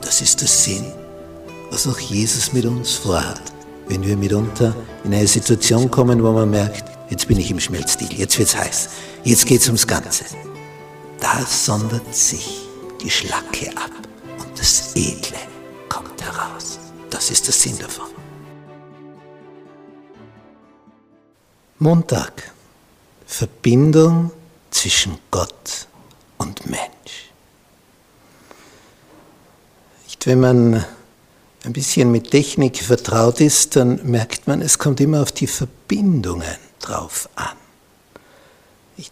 Das ist der Sinn, was auch Jesus mit uns vorhat, wenn wir mitunter in eine Situation kommen, wo man merkt, jetzt bin ich im Schmelzstil, jetzt wird's heiß, jetzt geht's ums Ganze. Da sondert sich die Schlacke ab und das Edle kommt heraus. Das ist der Sinn davon. Montag. Verbindung zwischen Gott und Mensch. Wenn man ein bisschen mit Technik vertraut ist, dann merkt man, es kommt immer auf die Verbindungen drauf an.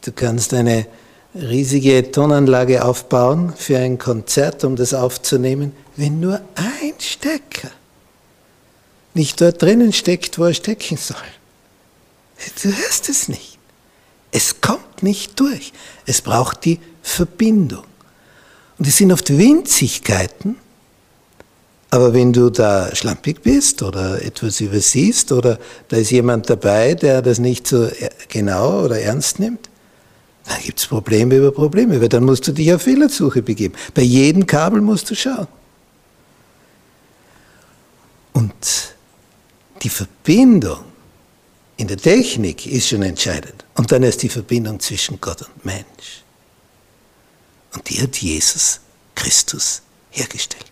Du kannst eine riesige Tonanlage aufbauen für ein Konzert, um das aufzunehmen, wenn nur ein Stecker nicht dort drinnen steckt, wo er stecken soll. Du hörst es nicht. Es kommt nicht durch. Es braucht die Verbindung. Und die sind oft Winzigkeiten, aber wenn du da schlampig bist oder etwas übersiehst oder da ist jemand dabei, der das nicht so genau oder ernst nimmt, dann gibt es Probleme über Probleme, weil dann musst du dich auf Fehlersuche begeben. Bei jedem Kabel musst du schauen. Und die Verbindung in der Technik ist schon entscheidend. Und dann ist die Verbindung zwischen Gott und Mensch. Und die hat Jesus Christus hergestellt.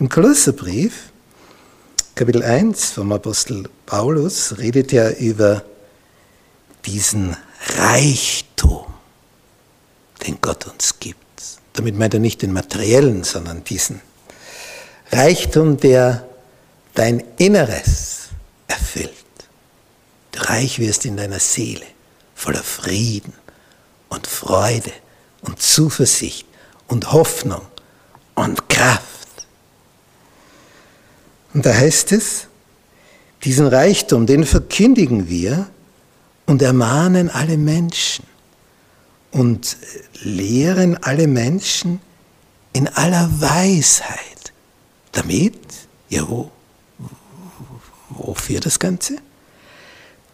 Im Kolosserbrief, Kapitel 1 vom Apostel Paulus, redet er über diesen Reichtum, den Gott uns gibt. Damit meint er nicht den materiellen, sondern diesen Reichtum, der dein Inneres erfüllt. Du reich wirst in deiner Seele, voller Frieden und Freude und Zuversicht und Hoffnung und Kraft. Und da heißt es, diesen Reichtum, den verkündigen wir und ermahnen alle Menschen und lehren alle Menschen in aller Weisheit. Damit, ja, wo, wofür das Ganze?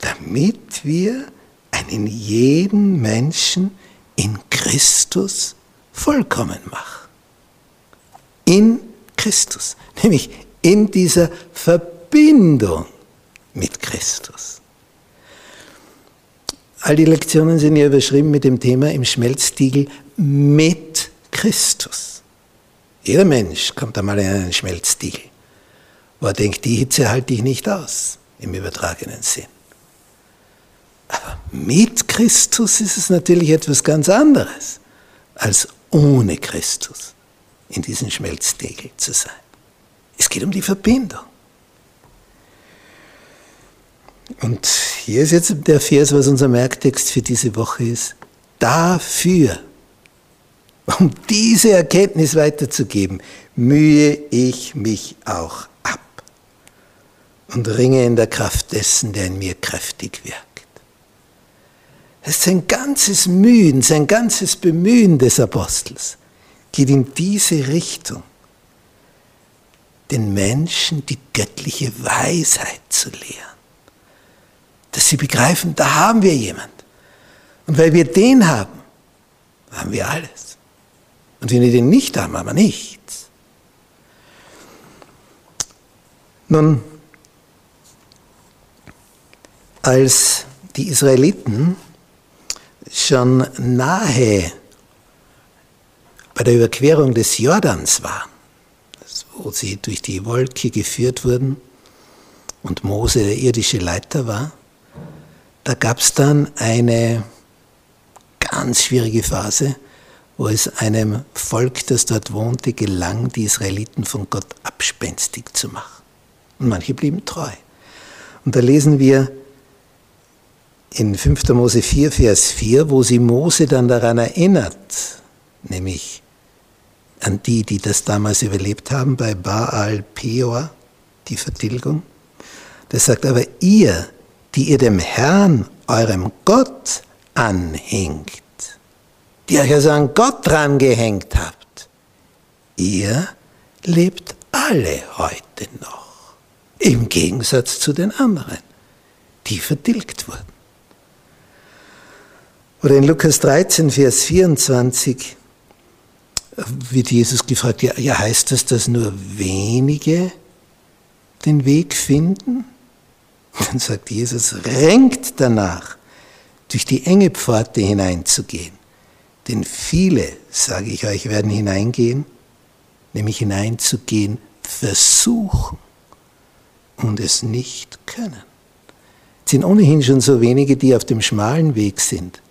Damit wir einen jeden Menschen in Christus vollkommen machen. In Christus, nämlich in dieser Verbindung mit Christus. All die Lektionen sind ja überschrieben mit dem Thema im Schmelztiegel mit Christus. Jeder Mensch kommt einmal in einen Schmelztiegel, wo er denkt, die Hitze halte ich nicht aus, im übertragenen Sinn. Aber mit Christus ist es natürlich etwas ganz anderes, als ohne Christus in diesem Schmelztiegel zu sein. Es geht um die Verbindung. Und hier ist jetzt der Vers, was unser Merktext für diese Woche ist. Dafür, um diese Erkenntnis weiterzugeben, mühe ich mich auch ab und ringe in der Kraft dessen, der in mir kräftig wirkt. Sein ganzes Mühen, sein ganzes Bemühen des Apostels geht in diese Richtung den Menschen die göttliche Weisheit zu lehren. Dass sie begreifen, da haben wir jemand. Und weil wir den haben, haben wir alles. Und wenn wir den nicht haben, haben wir nichts. Nun, als die Israeliten schon nahe bei der Überquerung des Jordans waren, wo sie durch die Wolke geführt wurden und Mose der irdische Leiter war, da gab es dann eine ganz schwierige Phase, wo es einem Volk, das dort wohnte, gelang, die Israeliten von Gott abspenstig zu machen. Und manche blieben treu. Und da lesen wir in 5. Mose 4, Vers 4, wo sie Mose dann daran erinnert, nämlich an die, die das damals überlebt haben, bei Baal Peor, die Vertilgung. Das sagt aber ihr, die ihr dem Herrn, eurem Gott, anhängt, die euch also an Gott dran gehängt habt, ihr lebt alle heute noch. Im Gegensatz zu den anderen, die vertilgt wurden. Oder in Lukas 13, Vers 24 wird Jesus gefragt, ja, ja heißt das, dass nur wenige den Weg finden? Dann sagt Jesus, renkt danach, durch die enge Pforte hineinzugehen. Denn viele, sage ich euch, werden hineingehen, nämlich hineinzugehen, versuchen und es nicht können. Es sind ohnehin schon so wenige, die auf dem schmalen Weg sind.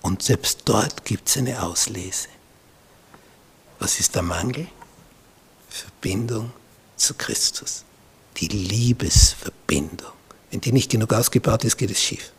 Und selbst dort gibt es eine Auslese. Was ist der Mangel? Verbindung zu Christus. Die Liebesverbindung. Wenn die nicht genug ausgebaut ist, geht es schief.